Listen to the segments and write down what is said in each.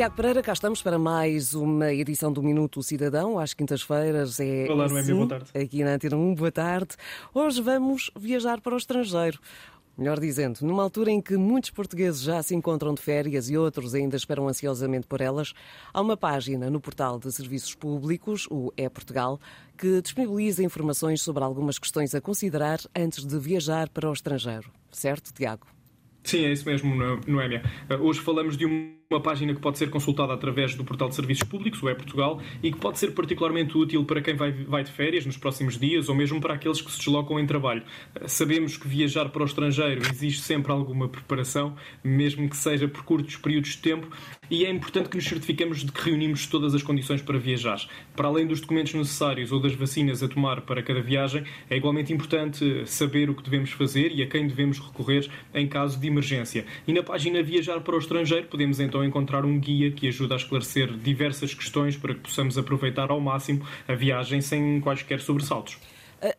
Tiago Pereira, cá estamos para mais uma edição do Minuto Cidadão, às quintas-feiras. É Olá, é assim, boa tarde. Aqui na Antena 1, boa tarde. Hoje vamos viajar para o estrangeiro. Melhor dizendo, numa altura em que muitos portugueses já se encontram de férias e outros ainda esperam ansiosamente por elas, há uma página no portal de serviços públicos, o É-Portugal, que disponibiliza informações sobre algumas questões a considerar antes de viajar para o estrangeiro. Certo, Tiago? Sim, é isso mesmo, Noémia. Hoje falamos de um uma página que pode ser consultada através do portal de serviços públicos, o E-Portugal, e que pode ser particularmente útil para quem vai, vai de férias nos próximos dias ou mesmo para aqueles que se deslocam em trabalho. Sabemos que viajar para o estrangeiro exige sempre alguma preparação, mesmo que seja por curtos períodos de tempo, e é importante que nos certifiquemos de que reunimos todas as condições para viajar. Para além dos documentos necessários ou das vacinas a tomar para cada viagem, é igualmente importante saber o que devemos fazer e a quem devemos recorrer em caso de emergência. E na página Viajar para o Estrangeiro podemos então encontrar um guia que ajuda a esclarecer diversas questões para que possamos aproveitar ao máximo a viagem sem quaisquer sobressaltos.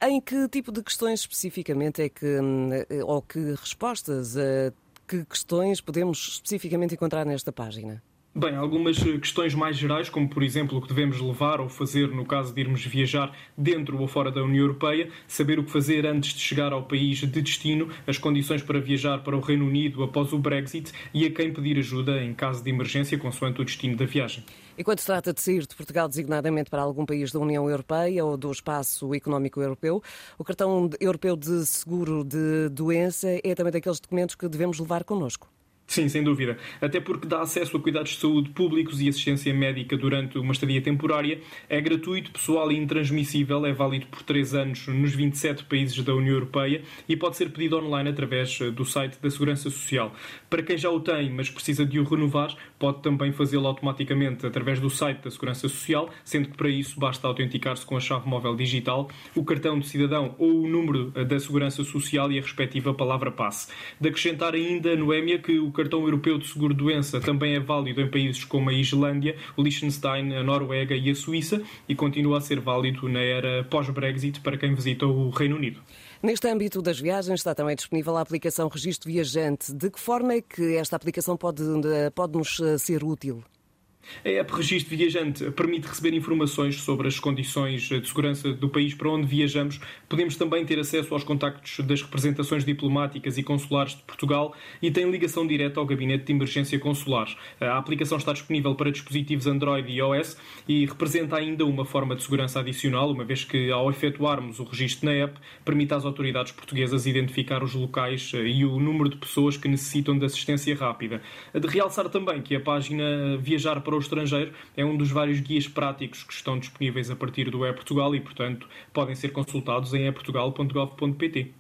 Em que tipo de questões especificamente é que, hum, ou que respostas a que questões podemos especificamente encontrar nesta página? Bem, algumas eh, questões mais gerais, como por exemplo o que devemos levar ou fazer no caso de irmos viajar dentro ou fora da União Europeia, saber o que fazer antes de chegar ao país de destino, as condições para viajar para o Reino Unido após o Brexit e a quem pedir ajuda em caso de emergência, consoante o destino da viagem. E quando se trata de sair de Portugal designadamente para algum país da União Europeia ou do Espaço Económico Europeu, o cartão europeu de seguro de doença é também daqueles documentos que devemos levar connosco. Sim, sem dúvida. Até porque dá acesso a cuidados de saúde públicos e assistência médica durante uma estadia temporária. É gratuito, pessoal e intransmissível, é válido por 3 anos nos 27 países da União Europeia e pode ser pedido online através eh, do site da Segurança Social. Para quem já o tem, mas precisa de o renovar, pode também fazê-lo automaticamente através do site da Segurança Social, sendo que para isso basta autenticar-se com a chave móvel digital, o cartão de cidadão ou o número eh, da Segurança Social e a respectiva palavra passe. De acrescentar ainda, Noémia, que o cartão europeu de seguro-doença também é válido em países como a Islândia, o Liechtenstein, a Noruega e a Suíça e continua a ser válido na era pós-Brexit para quem visita o Reino Unido. Neste âmbito das viagens está também disponível a aplicação Registro Viajante. De que forma é que esta aplicação pode, pode nos eh, ser útil? A app Registro Viajante permite receber informações sobre as condições de segurança do país para onde viajamos. Podemos também ter acesso aos contactos das representações diplomáticas e consulares de Portugal e tem ligação direta ao Gabinete de Emergência Consular. A aplicação está disponível para dispositivos Android e iOS e representa ainda uma forma de segurança adicional, uma vez que, ao efetuarmos o registro na app, permite às autoridades portuguesas identificar os locais eh, e o número de pessoas que necessitam de assistência rápida. De realçar também que a página Viajar para para o estrangeiro é um dos vários guias práticos que estão disponíveis a partir do E-Portugal e, portanto, podem ser consultados em eportugal.gov.pt.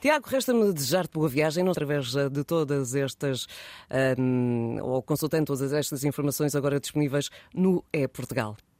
Tiago, resta-me desejar-te boa viagem através de todas estas, um, ou consultando todas estas informações agora disponíveis no E-Portugal.